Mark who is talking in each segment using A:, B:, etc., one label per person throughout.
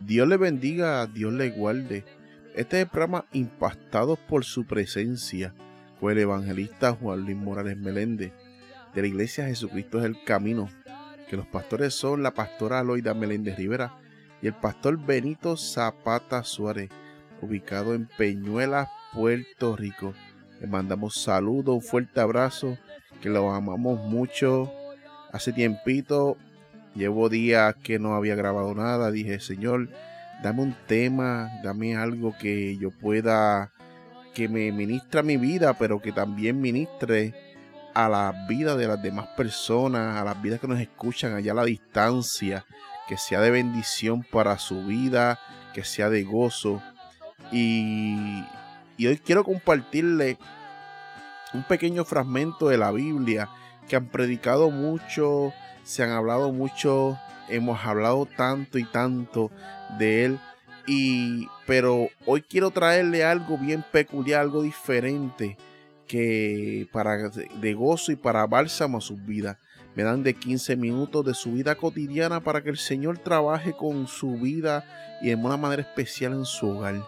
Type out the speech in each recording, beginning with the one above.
A: Dios le bendiga, Dios le guarde. Este es el programa Impactados por su presencia con el evangelista Juan Luis Morales Meléndez de la Iglesia Jesucristo es el Camino, que los pastores son la pastora Aloida Meléndez Rivera y el pastor Benito Zapata Suárez, ubicado en Peñuelas, Puerto Rico. Le mandamos saludos, un fuerte abrazo, que lo amamos mucho. Hace tiempito Llevo días que no había grabado nada. Dije, Señor, dame un tema, dame algo que yo pueda, que me ministre mi vida, pero que también ministre a la vida de las demás personas, a las vidas que nos escuchan allá a la distancia, que sea de bendición para su vida, que sea de gozo. Y hoy quiero compartirle un pequeño fragmento de la Biblia que han predicado mucho se han hablado mucho, hemos hablado tanto y tanto de él. Y, pero hoy quiero traerle algo bien peculiar, algo diferente que para de gozo y para bálsamo a sus vidas. Me dan de 15 minutos de su vida cotidiana para que el Señor trabaje con su vida y de una manera especial en su hogar.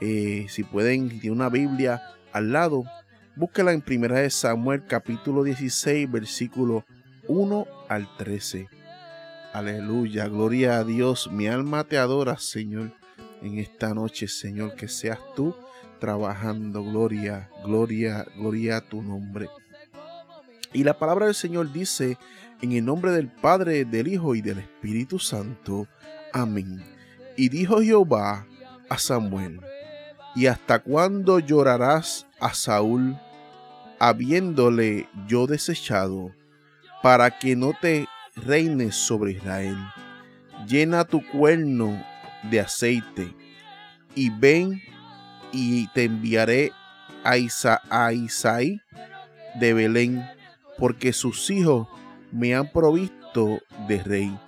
A: Eh, si pueden, tiene una Biblia al lado, búsquela en Primera de Samuel capítulo 16 versículo 1 al 13. Aleluya, gloria a Dios. Mi alma te adora, Señor, en esta noche, Señor, que seas tú trabajando. Gloria, gloria, gloria a tu nombre. Y la palabra del Señor dice, en el nombre del Padre, del Hijo y del Espíritu Santo. Amén. Y dijo Jehová a Samuel, ¿y hasta cuándo llorarás a Saúl, habiéndole yo desechado? para que no te reines sobre Israel. Llena tu cuerno de aceite y ven y te enviaré a, Isaí de Belén, porque sus hijos me han provisto de rey.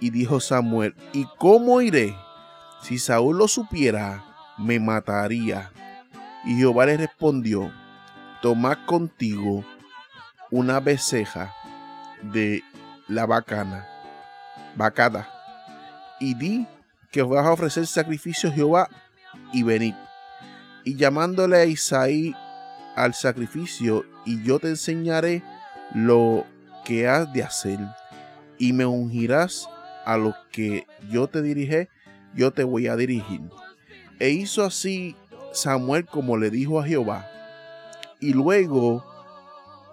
A: Y dijo Samuel, ¿y cómo iré? Si Saúl lo supiera, me mataría. Y Jehová le respondió, toma contigo una beceja de la bacana, vacada, y di que vas a ofrecer sacrificio a Jehová y venid. Y llamándole a Isaí al sacrificio, y yo te enseñaré lo que has de hacer, y me ungirás a lo que yo te dirige, yo te voy a dirigir. E hizo así Samuel como le dijo a Jehová. Y luego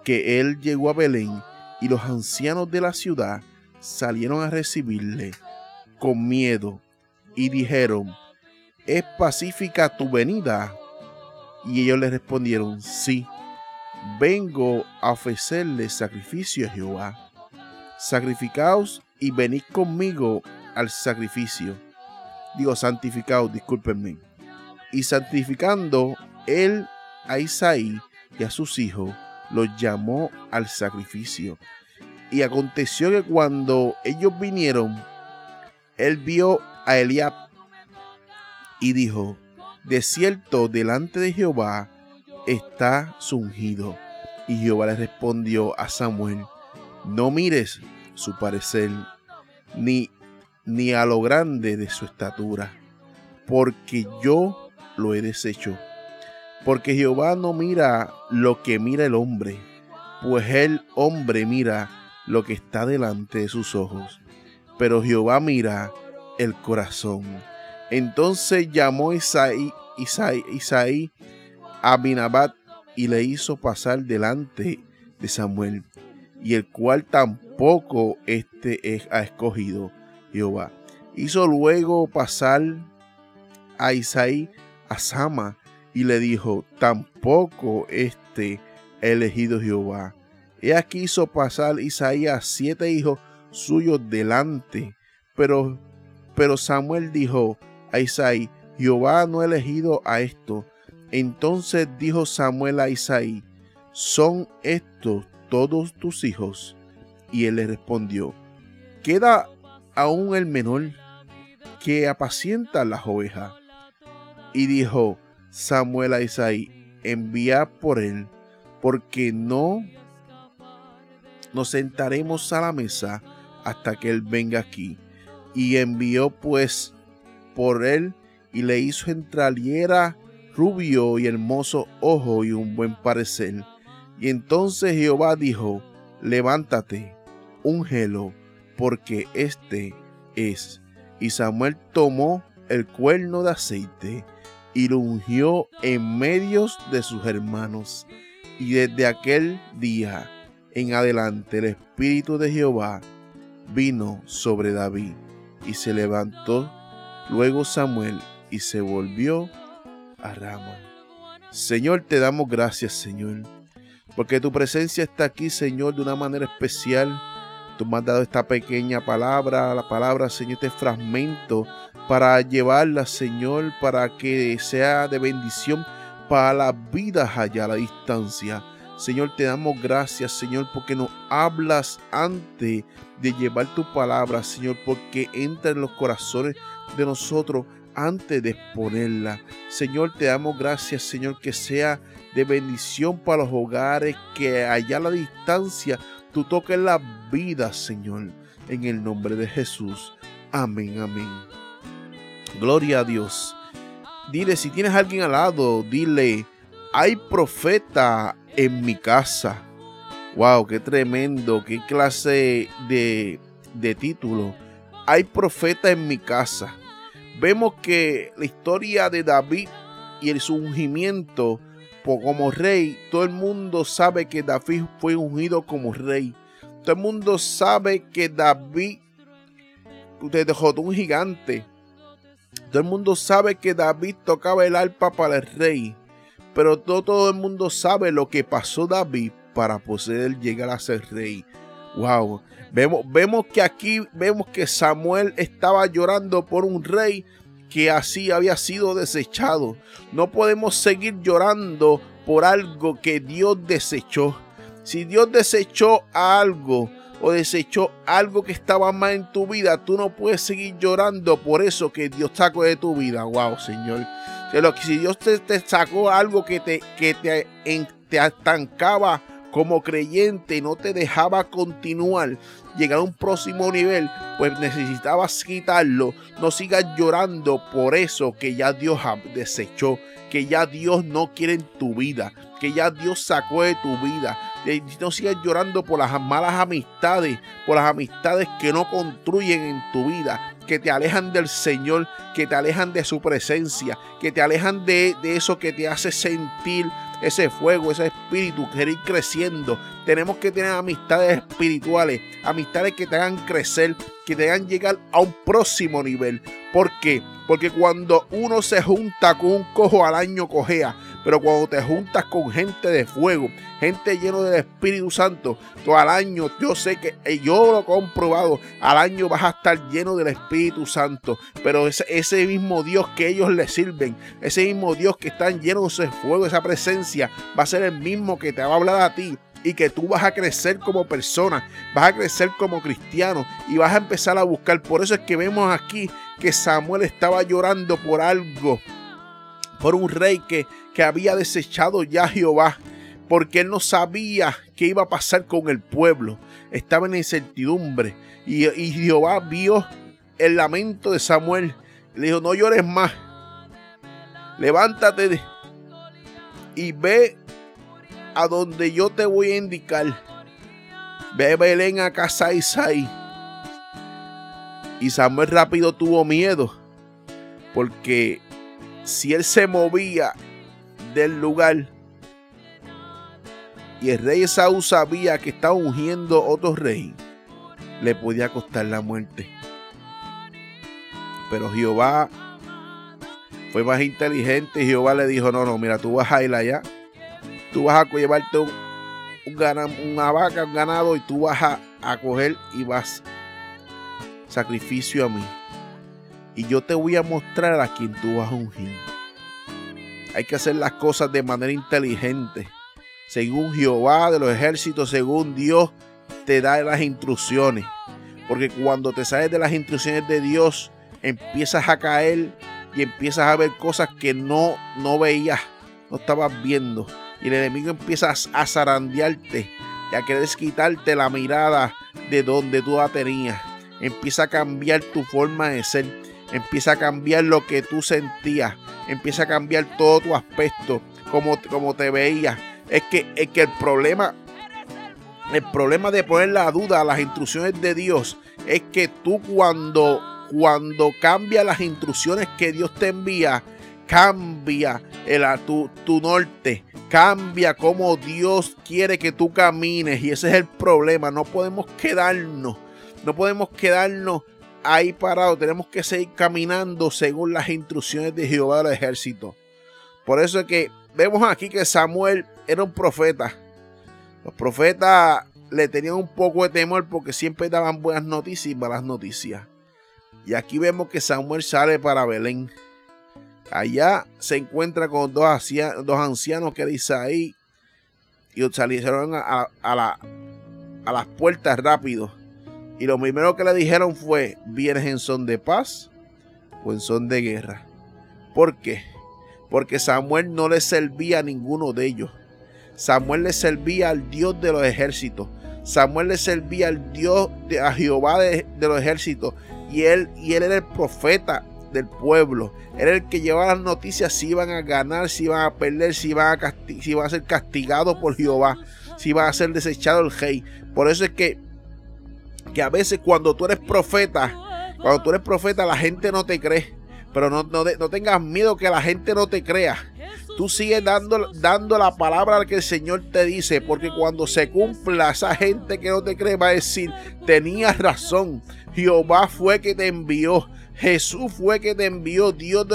A: que él llegó a Belén, y los ancianos de la ciudad salieron a recibirle con miedo y dijeron, ¿es pacífica tu venida? Y ellos le respondieron, sí, vengo a ofrecerle sacrificio a Jehová. Sacrificaos y venid conmigo al sacrificio. Digo, santificaos, discúlpenme. Y santificando él a Isaí y a sus hijos, los llamó al sacrificio. Y aconteció que cuando ellos vinieron, él vio a Eliab y dijo, de cierto delante de Jehová está su ungido. Y Jehová le respondió a Samuel, no mires su parecer, ni, ni a lo grande de su estatura, porque yo lo he deshecho. Porque Jehová no mira lo que mira el hombre, pues el hombre mira lo que está delante de sus ojos, pero Jehová mira el corazón. Entonces llamó Isaí, Isaí, Isaí a Binabat y le hizo pasar delante de Samuel, y el cual tampoco este ha escogido Jehová. Hizo luego pasar a Isaí a Sama, y le dijo, tampoco este elegido Jehová. He aquí hizo pasar Isaías siete hijos suyos delante, pero, pero Samuel dijo a Isaí, Jehová no ha elegido a esto. Entonces dijo Samuel a Isaí, ¿son estos todos tus hijos? Y él le respondió, queda aún el menor que apacienta las ovejas. Y dijo, Samuel a Isaí, envía por él, porque no nos sentaremos a la mesa hasta que él venga aquí. Y envió pues por él y le hizo entraliera rubio y hermoso ojo y un buen parecer. Y entonces Jehová dijo, levántate, úngelo, porque este es. Y Samuel tomó el cuerno de aceite y lo ungió en medio de sus hermanos. Y desde aquel día en adelante el Espíritu de Jehová vino sobre David y se levantó luego Samuel y se volvió a Rama. Señor, te damos gracias, Señor, porque tu presencia está aquí, Señor, de una manera especial. Tú me has dado esta pequeña palabra, la palabra, Señor, este fragmento para llevarla, Señor, para que sea de bendición para las vidas allá a la distancia. Señor, te damos gracias, Señor, porque nos hablas antes de llevar tu palabra, Señor, porque entra en los corazones de nosotros antes de exponerla. Señor, te damos gracias, Señor, que sea de bendición para los hogares, que allá a la distancia tú toques la vida, Señor, en el nombre de Jesús. Amén, amén. Gloria a Dios. Dile, si tienes a alguien al lado, dile, hay profeta en mi casa. Wow, qué tremendo, qué clase de, de título. Hay profeta en mi casa. Vemos que la historia de David y el ungimiento como rey, todo el mundo sabe que David fue ungido como rey. Todo el mundo sabe que David dejó un gigante. Todo el mundo sabe que David tocaba el arpa para el rey pero no todo el mundo sabe lo que pasó David para poder llegar a ser rey. Wow, vemos, vemos que aquí vemos que Samuel estaba llorando por un rey que así había sido desechado. No podemos seguir llorando por algo que Dios desechó. Si Dios desechó algo o desechó algo que estaba mal en tu vida, tú no puedes seguir llorando por eso que Dios sacó de tu vida. Wow, Señor si Dios te, sacó algo que te, que te, te estancaba como creyente no te dejaba continuar, llegar a un próximo nivel, pues necesitabas quitarlo. No sigas llorando por eso que ya Dios desechó, que ya Dios no quiere en tu vida, que ya Dios sacó de tu vida. No sigas llorando por las malas amistades, por las amistades que no construyen en tu vida, que te alejan del Señor, que te alejan de su presencia, que te alejan de, eso que te hace sentir ese fuego, ese espíritu, querer ir creciendo. Tenemos que tener amistades espirituales, amistades que te hagan crecer, que te hagan llegar a un próximo nivel. ¿Por qué? Porque cuando uno se junta con un cojo al año cojea, pero cuando te juntas con gente de fuego, gente lleno del Espíritu Santo, todo al año, yo sé que eh, yo lo he comprobado, al año vas a estar lleno del Espíritu Santo. Pero ese, ese mismo Dios que ellos le sirven, ese mismo Dios que están llenos de fuego, esa presencia, va a ser el mismo que te va a hablar a ti y que tú vas a crecer como persona, vas a crecer como cristiano y vas a empezar a buscar. Por eso es que vemos aquí que Samuel estaba llorando por algo por un rey que, que había desechado ya Jehová, porque él no sabía qué iba a pasar con el pueblo. Estaba en incertidumbre. Y, y Jehová vio el lamento de Samuel. Le dijo, no llores más. Levántate y ve a donde yo te voy a indicar. Ve Belén a casa de Isaí. Y Samuel rápido tuvo miedo. Porque si él se movía del lugar y el rey Saúl sabía que estaba ungiendo otro rey, le podía costar la muerte. Pero Jehová fue más inteligente y Jehová le dijo, no, no, mira, tú vas a ir allá, tú vas a llevarte un, una vaca, un ganado y tú vas a, a coger y vas. Sacrificio a mí y yo te voy a mostrar a quien tú vas a ungir. Hay que hacer las cosas de manera inteligente. Según Jehová de los ejércitos, según Dios te da las instrucciones. Porque cuando te sales de las instrucciones de Dios, empiezas a caer y empiezas a ver cosas que no, no veías, no estabas viendo. Y el enemigo empieza a zarandearte y a querer quitarte la mirada de donde tú la tenías. Empieza a cambiar tu forma de ser empieza a cambiar lo que tú sentías, empieza a cambiar todo tu aspecto, como, como te veías. Es que, es que el problema, el problema de poner la duda a las instrucciones de Dios es que tú cuando, cuando cambias las instrucciones que Dios te envía, cambia el, tu, tu norte, cambia como Dios quiere que tú camines. Y ese es el problema, no podemos quedarnos, no podemos quedarnos ahí parados, tenemos que seguir caminando según las instrucciones de Jehová del ejército. Por eso es que vemos aquí que Samuel era un profeta. Los profetas le tenían un poco de temor porque siempre daban buenas noticias y malas noticias. Y aquí vemos que Samuel sale para Belén. Allá se encuentra con dos, ancianos, que dice ahí y salieron a, a las puertas rápido. Y lo primero que le dijeron fue, ¿vienes en son de paz o en son de guerra? ¿Por qué? Porque Samuel no le servía a ninguno de ellos. Samuel le servía al Dios de los ejércitos. Samuel le servía al Dios de a Jehová de, los ejércitos. Y él, y él era el profeta del pueblo. Era el que llevaba las noticias si iban a ganar, si iban a perder, si iban a, si iban a ser castigados por Jehová, si iban a ser desechado el rey. Por eso es que, que a veces cuando tú eres profeta, cuando tú eres profeta, la gente no te cree. Pero no, no, no tengas miedo que la gente no te crea. Tú sigues dando, dando la palabra que el Señor te dice, porque cuando se cumpla, esa gente que no te cree va a decir, tenías razón, Jehová fue que te envió. Jesús fue que te envió, Dios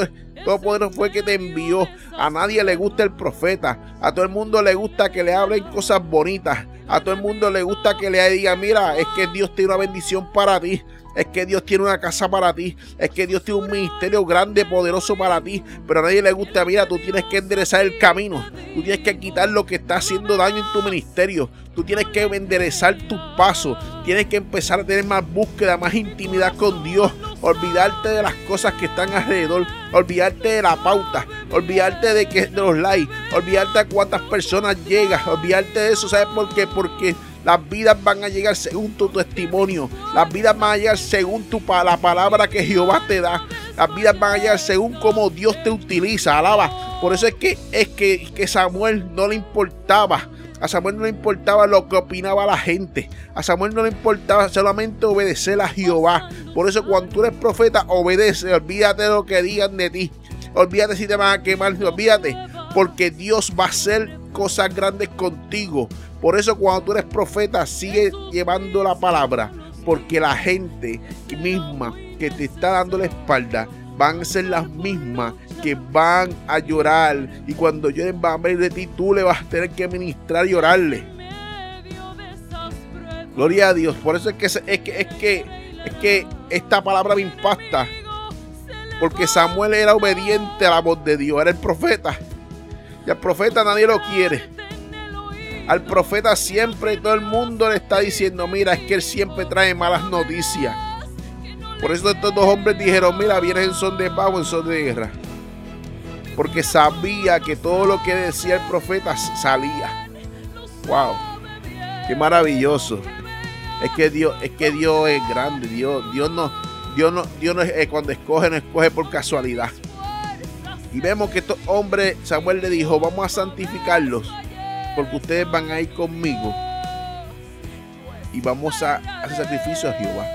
A: Todopoderoso fue que te envió. A nadie le gusta el profeta, a todo el mundo le gusta que le hablen cosas bonitas, a todo el mundo le gusta que le diga, mira, es que Dios tiene una bendición para ti. Es que Dios tiene una casa para ti. Es que Dios tiene un ministerio grande, poderoso para ti. Pero a nadie le gusta. Mira, tú tienes que enderezar el camino. Tú tienes que quitar lo que está haciendo daño en tu ministerio. Tú tienes que enderezar tus pasos. Tienes que empezar a tener más búsqueda, más intimidad con Dios. Olvidarte de las cosas que están alrededor. Olvidarte de la pauta. Olvidarte de, que, de los likes. Olvidarte de cuántas personas llegas. Olvidarte de eso. ¿Sabes por qué? Porque las vidas van a llegar según tu testimonio. Las vidas van a llegar según tu, la palabra que Jehová te da. Las vidas van a llegar según cómo Dios te utiliza. Alaba. Por eso es que, es que, que Samuel no le importaba. A Samuel no le importaba lo que opinaba la gente. A Samuel no le importaba solamente obedecer a Jehová. Por eso cuando tú eres profeta, obedece. Olvídate de lo que digan de ti. Olvídate si te van a quemar. Olvídate. Porque Dios va a hacer cosas grandes contigo. Por eso cuando tú eres profeta, sigue llevando la palabra, porque la gente misma que te está dando la espalda van a ser las mismas que van a llorar y cuando lloren van a ver de ti, tú le vas a tener que ministrar y orarle. Gloria a Dios. Por eso es que es que es que es que esta palabra me impacta. Porque Samuel era obediente a la voz de Dios, era el profeta. Y al profeta nadie lo quiere. Al profeta siempre todo el mundo le está diciendo, mira, es que él siempre trae malas noticias. Por eso estos dos hombres dijeron, mira, vienes en son de paz o en son de guerra. Porque sabía que todo lo que decía el profeta salía. Wow. Qué maravilloso. Es que Dios, es que Dios es grande. Dios, Dios no, Dios no, Dios no eh, cuando escoge, no escoge por casualidad. Y vemos que estos hombres, Samuel le dijo, vamos a santificarlos porque ustedes van a ir conmigo y vamos a hacer sacrificio a Jehová.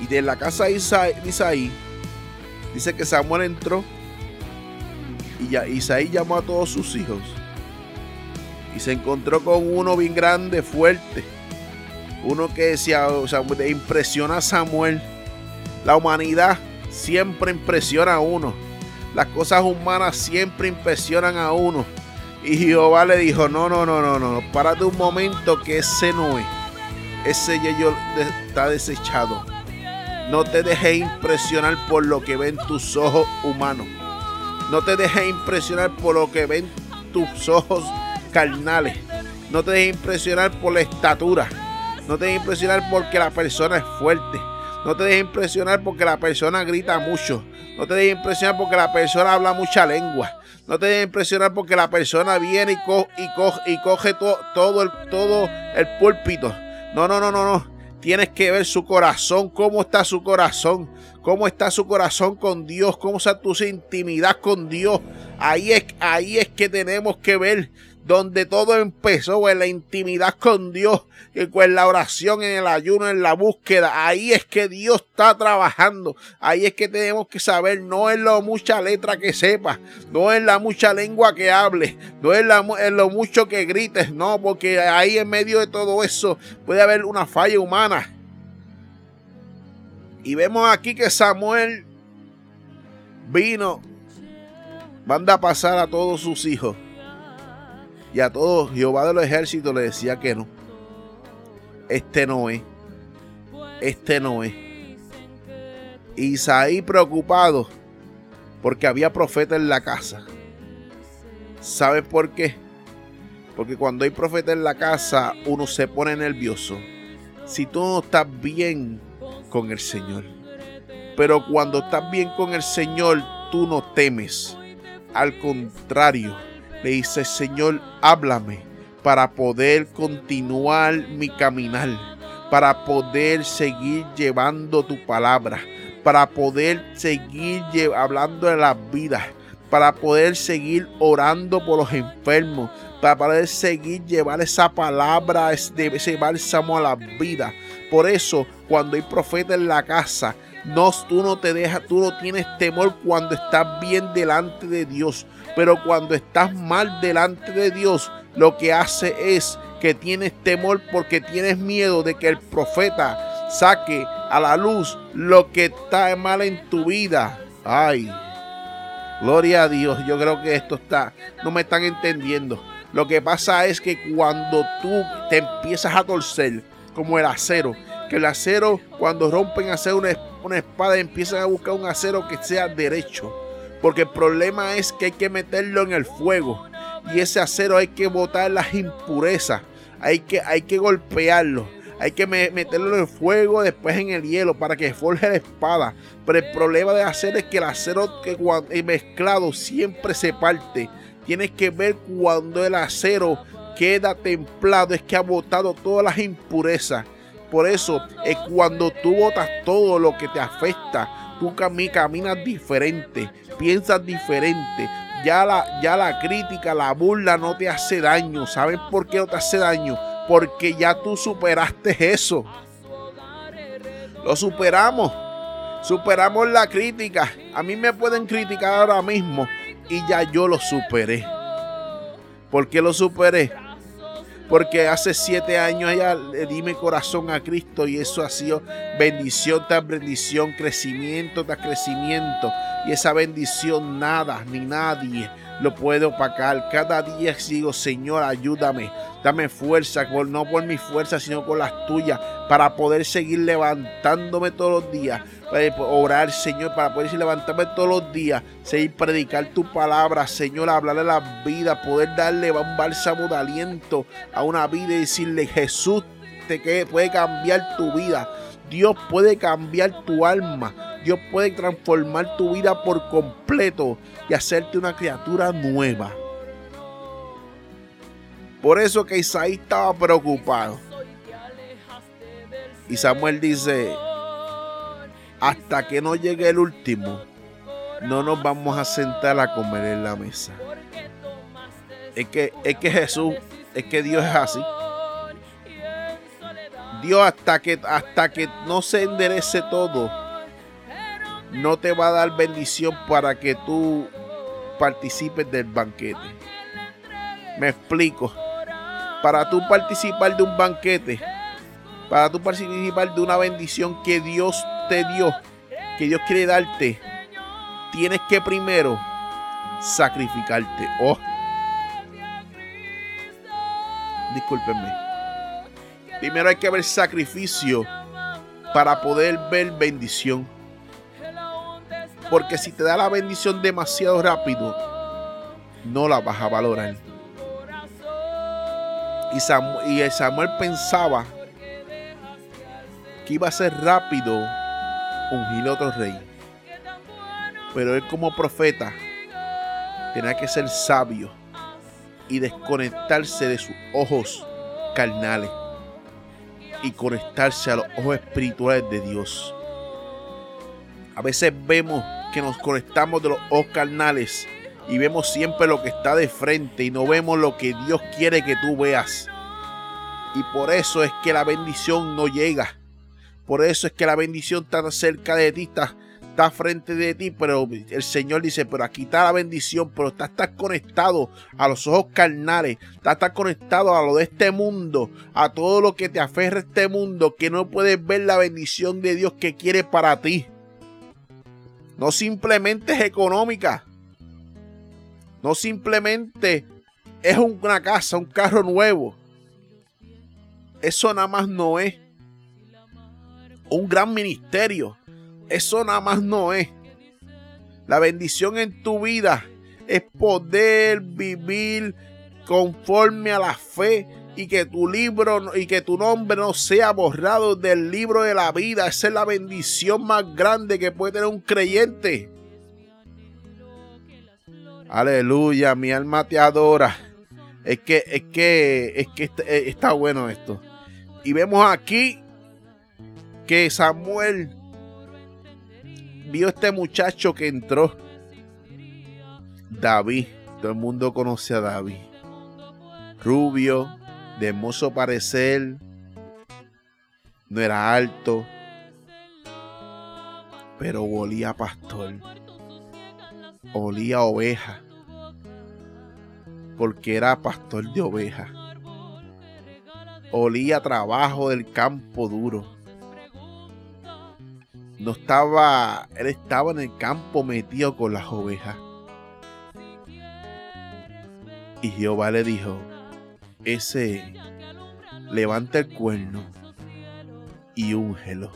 A: Y de la casa de Isaí, dice que Samuel entró y ya Isaí llamó a todos sus hijos y se encontró con uno bien grande, fuerte. Uno que decía, o sea, impresiona a Samuel. La humanidad siempre impresiona a uno. Las cosas humanas siempre impresionan a uno. Y Jehová le dijo, no, no, no, no, no, párate un momento que ese no es. Ese yo está desechado. No te dejes impresionar por lo que ven tus ojos humanos. No te dejes impresionar por lo que ven tus ojos carnales. No te dejes impresionar por la estatura. No te dejes impresionar porque la persona es fuerte. No te dejes impresionar porque la persona grita mucho. No te dejes impresionar porque la persona habla mucha lengua. No te dejes impresionar porque la persona viene y, coge, y coge todo, el, todo el púlpito. No, no, no, no, no. Tienes que ver su corazón, cómo está su corazón, cómo está su corazón con Dios, cómo está tu intimidad con Dios. Ahí es, ahí es que tenemos que ver donde todo empezó en la intimidad con Dios, en la oración, en el ayuno, en la búsqueda. Ahí es que Dios está trabajando. Ahí es que tenemos que saber, no es lo mucha letra que sepas, no es la mucha lengua que hables, no es lo mucho que grites, no, porque ahí en medio de todo eso puede haber una falla humana. Y vemos aquí que Samuel vino, manda a pasar a todos sus hijos y a todos Jehová de los ejércitos le decía que no. Este no es. Este no es. Isaí preocupado porque había profeta en la casa. ¿Sabes por qué? Porque cuando hay profeta en la casa uno se pone nervioso. Si tú no estás bien con el Señor. Pero cuando estás bien con el Señor, tú no temes. Al contrario, le dice, Señor, háblame para poder continuar mi caminar, para poder seguir llevando tu palabra, para poder seguir hablando de las vidas, para poder seguir orando por los enfermos, para poder seguir llevar esa palabra ese bálsamo a la vida. Por eso, cuando hay profeta en la casa, no, tú no te dejas, tú no tienes temor cuando estás bien delante de Dios. Pero cuando estás mal delante de Dios, lo que hace es que tienes temor porque tienes miedo de que el profeta saque a la luz lo que está mal en tu vida. Ay, gloria a Dios. Yo creo que esto está, no me están entendiendo. Lo que pasa es que cuando tú te empiezas a torcer como el acero, que el acero cuando rompen hacer una, una espada empiezan a buscar un acero que sea derecho porque el problema es que hay que meterlo en el fuego. Y ese acero hay que botar las impurezas. Hay que, hay que golpearlo. Hay que meterlo en el fuego, después en el hielo, para que forje la espada. Pero el problema de hacer es que el acero que cuando mezclado siempre se parte. Tienes que ver cuando el acero queda templado, es que ha botado todas las impurezas. Por eso es cuando tú botas todo lo que te afecta, tú caminas diferente piensas diferente. Ya la, ya la crítica, la burla no te hace daño. ¿Sabes por qué no te hace daño? Porque ya tú superaste eso. Lo superamos. Superamos la crítica. A mí me pueden criticar ahora mismo y ya yo lo superé. ¿Por qué lo superé? Porque hace siete años ella le di mi corazón a Cristo y eso ha sido bendición tras bendición, crecimiento tras crecimiento. Y esa bendición nada ni nadie lo puede opacar. Cada día digo, Señor, ayúdame, dame fuerza, no por mi fuerza, sino con las tuyas, para poder seguir levantándome todos los días orar, Señor, para poder levantarme todos los días, seguir predicar tu palabra, Señor, hablarle a la vida, poder darle un bálsamo de aliento a una vida y decirle, Jesús te puede cambiar tu vida. Dios puede cambiar tu alma. Dios puede transformar tu vida por completo y hacerte una criatura nueva. Por eso que Isaí estaba preocupado. Y Samuel dice, hasta que no llegue el último, no nos vamos a sentar a comer en la mesa. Es que, es que Jesús, es que Dios es así. Dios hasta que, hasta que no se enderece todo, no te va a dar bendición para que tú participes del banquete. Me explico. Para tú participar de un banquete, para tú participar de una bendición que Dios te dio, que Dios quiere darte, tienes que primero sacrificarte. Oh, discúlpenme. Primero hay que ver sacrificio para poder ver bendición. Porque si te da la bendición demasiado rápido, no la vas a valorar. Y Samuel, y Samuel pensaba que iba a ser rápido ungir otro rey. Pero él como profeta tenía que ser sabio y desconectarse de sus ojos carnales. Y conectarse a los ojos espirituales de Dios. A veces vemos que nos conectamos de los ojos carnales y vemos siempre lo que está de frente y no vemos lo que Dios quiere que tú veas. Y por eso es que la bendición no llega. Por eso es que la bendición está cerca de ti, está, está frente de ti, pero el Señor dice, pero aquí está la bendición, pero está, está conectado a los ojos carnales, está, está conectado a lo de este mundo, a todo lo que te aferra este mundo, que no puedes ver la bendición de Dios que quiere para ti. No simplemente es económica, no simplemente es una casa, un carro nuevo. Eso nada más no es un gran ministerio. Eso nada más no es. La bendición en tu vida es poder vivir conforme a la fe y que tu libro y que tu nombre no sea borrado del libro de la vida. Esa es la bendición más grande que puede tener un creyente. Aleluya, mi alma te adora. Es que, es que, es que está, eh, está bueno esto. Y vemos aquí que Samuel vio este muchacho que entró. David. Todo el mundo conoce a David. Rubio, de hermoso parecer. No era alto. Pero olía pastor olía oveja, porque era pastor de ovejas. Olía trabajo del campo duro. No estaba, él estaba en el campo metido con las ovejas. Y Jehová le dijo, ese levanta el cuerno y úngelo.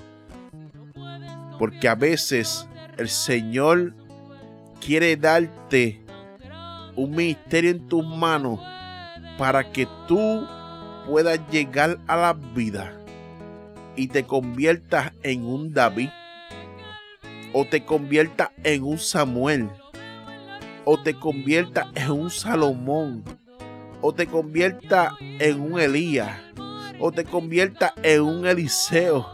A: Porque a veces el Señor quiere darte un ministerio en tus manos para que tú puedas llegar a la vida y te conviertas en un David o te conviertas en un Samuel o te conviertas en un Salomón o te conviertas en un Elías o te conviertas en un Eliseo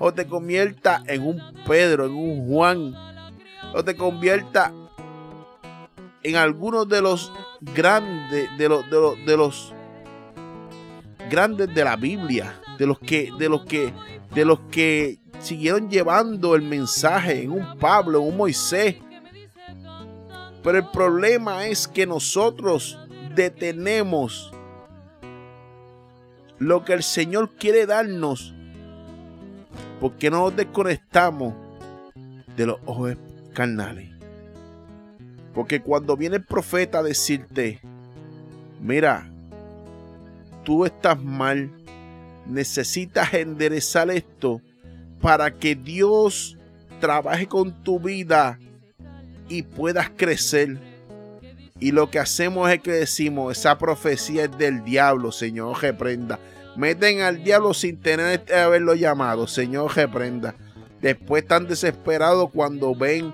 A: o te conviertas en un Pedro, en un Juan o te conviertas en algunos de los grandes, de los, de los, grandes de la Biblia, de los que, de los que, de los que siguieron llevando el mensaje en un Pablo, en un Moisés. Pero el problema es que nosotros detenemos lo que el Señor quiere darnos porque no nos desconectamos de los ojos carnales. Porque cuando viene el profeta a decirte, mira, tú estás mal, necesitas enderezar esto para que Dios trabaje con tu vida y puedas crecer. Y lo que hacemos es que decimos, esa profecía es del diablo, Señor, reprenda. Meten al diablo sin tener haberlo llamado, Señor, reprenda. Después están desesperados cuando ven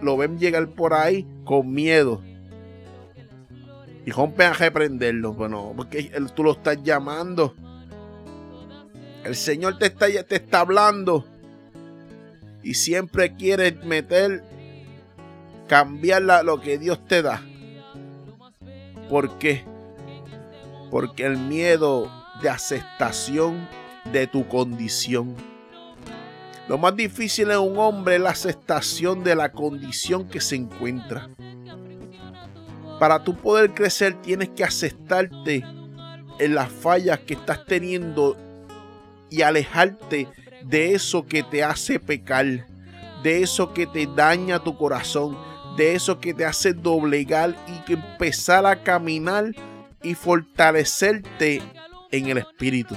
A: lo, ven llegar por ahí con miedo. Y rompen a reprenderlo. Bueno, porque tú lo estás llamando. El Señor te está, te está hablando. Y siempre quiere meter, cambiar lo que Dios te da. ¿Por qué? Porque el miedo de aceptación de tu condición lo más difícil en un hombre es la aceptación de la condición que se encuentra. Para tú poder crecer tienes que aceptarte en las fallas que estás teniendo y alejarte de eso que te hace pecar, de eso que te daña tu corazón, de eso que te hace doblegar y empezar a caminar y fortalecerte en el espíritu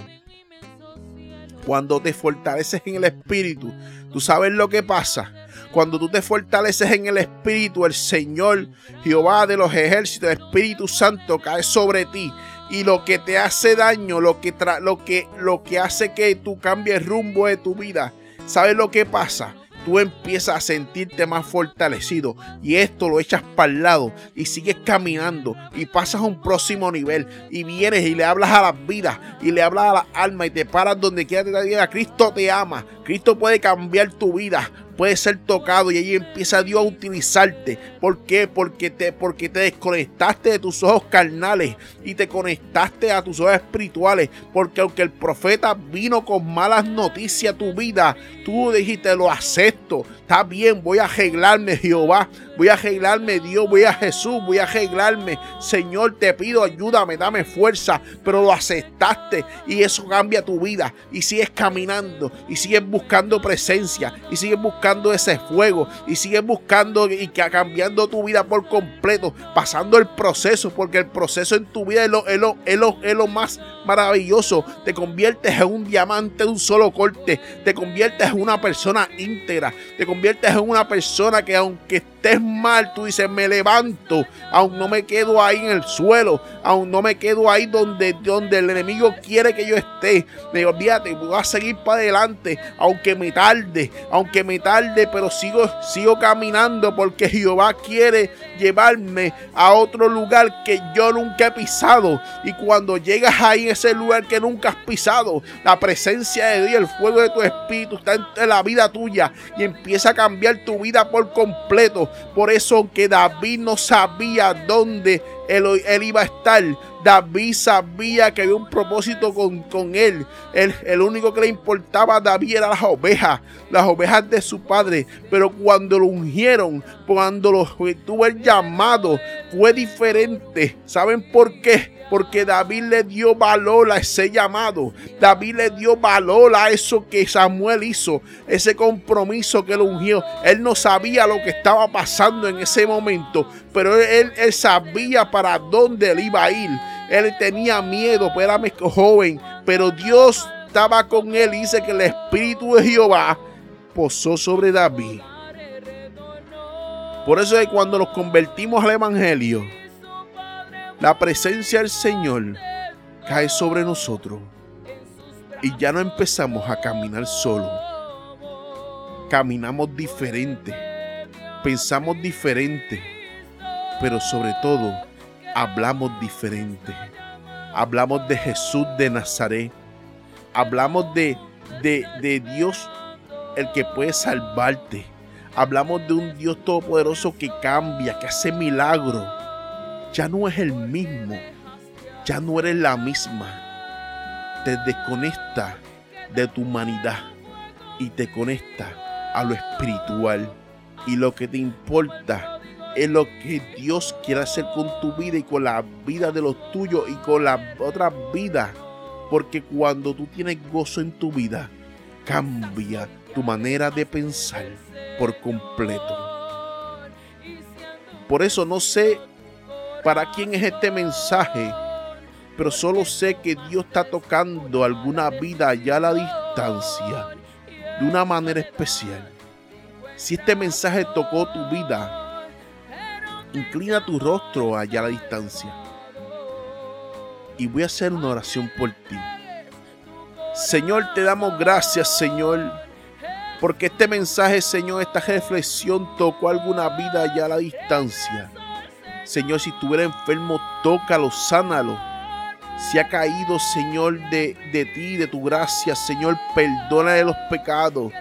A: cuando te fortaleces en el espíritu, tú sabes lo que pasa. Cuando tú te fortaleces en el espíritu, el Señor, Jehová de los ejércitos, el Espíritu Santo cae sobre ti. Y lo que te hace daño, lo que, lo que, lo que hace que tú cambies rumbo de tu vida, ¿sabes lo que pasa? tú empiezas a sentirte más fortalecido y esto lo echas para el lado y sigues caminando y pasas a un próximo nivel y vienes y le hablas a las vidas y le hablas a la alma y te paras donde quiera te diga Cristo te ama, Cristo puede cambiar tu vida, puede ser tocado y ahí empieza Dios a utilizarte. ¿Por qué? Porque te, porque te desconectaste de tus ojos carnales y te conectaste a tus ojos espirituales. Porque aunque el profeta vino con malas noticias a tu vida, tú dijiste, lo acepto. Está bien, voy a arreglarme, Jehová. Voy a arreglarme, Dios. Voy a Jesús. Voy a arreglarme. Señor, te pido, ayúdame, dame fuerza. Pero lo aceptaste y eso cambia tu vida. Y sigues caminando y sigues buscando presencia y sigues buscando ese fuego y sigues buscando y cambiando tu vida por completo, pasando el proceso, porque el proceso en tu vida es lo, es lo, es lo, es lo más maravilloso. Te conviertes en un diamante de un solo corte, te conviertes en una persona íntegra, te conviertes en una persona que aunque estés mal, tú dices, me levanto, aún no me quedo ahí en el suelo, aún no me quedo ahí donde, donde el enemigo quiere que yo esté. Me olvídate, voy a seguir para adelante, aunque me tarde, aunque me tarde, pero sigo, sigo caminando porque Jehová quiere llevarme a otro lugar que yo nunca he pisado. Y cuando llegas ahí en ese lugar que nunca has pisado, la presencia de Dios, el fuego de tu espíritu está en la vida tuya y empieza a cambiar tu vida por completo. Por eso que David no sabía dónde él, él iba a estar David sabía que había un propósito con, con él. El único que le importaba a David era las ovejas, las ovejas de su padre. Pero cuando lo ungieron, cuando lo tuvo el llamado, fue diferente. ¿Saben por qué? Porque David le dio valor a ese llamado. David le dio valor a eso que Samuel hizo, ese compromiso que lo ungió. Él no sabía lo que estaba pasando en ese momento, pero él, sabía para dónde él iba a ir. Él tenía miedo, pues era joven, pero Dios estaba con él y dice que el Espíritu de Jehová posó sobre David. Por eso es que cuando nos convertimos al Evangelio, la presencia del Señor cae sobre nosotros y ya no empezamos a caminar solo. Caminamos diferente, pensamos diferente, pero sobre todo hablamos diferente. Hablamos de Jesús de Nazaret. Hablamos de, de, de Dios el que puede salvarte. Hablamos de un Dios todopoderoso que cambia, que hace milagros ya no es el mismo, ya no eres la misma. Te desconecta de tu humanidad y te conecta a lo espiritual. Y lo que te importa es lo que Dios quiere hacer con tu vida y con la vida de los tuyos y con la otra vida. Porque cuando tú tienes gozo en tu vida, cambia tu manera de pensar por completo. Por eso no sé para quién es este mensaje, pero solo sé que Dios está tocando alguna vida allá a la distancia de una manera especial. Si este mensaje tocó tu vida, inclina tu rostro allá a la distancia y voy a hacer una oración por ti. Señor, te damos gracias, Señor, porque este mensaje, Señor, esta reflexión tocó alguna vida allá a la distancia. Señor, si estuviera enfermo, tócalo, sánalo. Si ha caído, Señor, de, de ti, de tu gracia, Señor, perdona los pecados.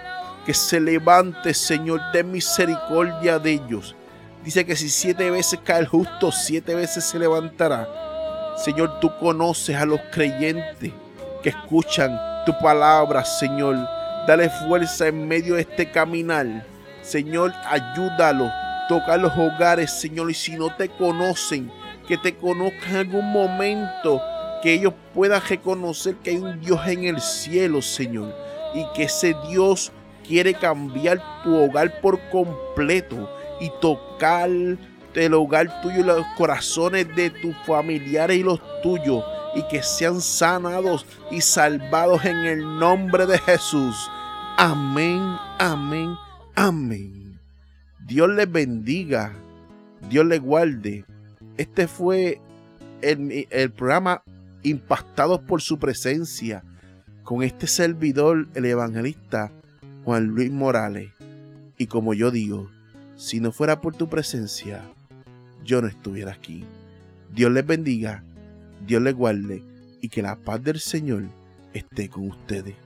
A: Que se levante, Señor, ten misericordia de ellos. Dice que si siete veces cae el justo, siete veces se levantará. Señor, tú conoces a los creyentes que escuchan tu palabra, Señor. Dale fuerza en medio de este caminar. Señor, ayúdalo Toca los hogares, Señor, y si no te conocen, que te conozcan en algún momento, que ellos puedan reconocer que hay un Dios en el cielo, Señor, y que ese Dios quiere cambiar tu hogar por completo y tocar el hogar tuyo los corazones de tus familiares y los tuyos y que sean sanados y salvados en el nombre de Jesús. Amén, amén, amén. Dios les bendiga, Dios les guarde. Este fue el, el programa Impactados por su presencia con este servidor, el evangelista Juan Luis Morales. Y como yo digo, si no fuera por tu presencia, yo no estuviera aquí. Dios les bendiga, Dios les guarde y que la paz del Señor esté con ustedes.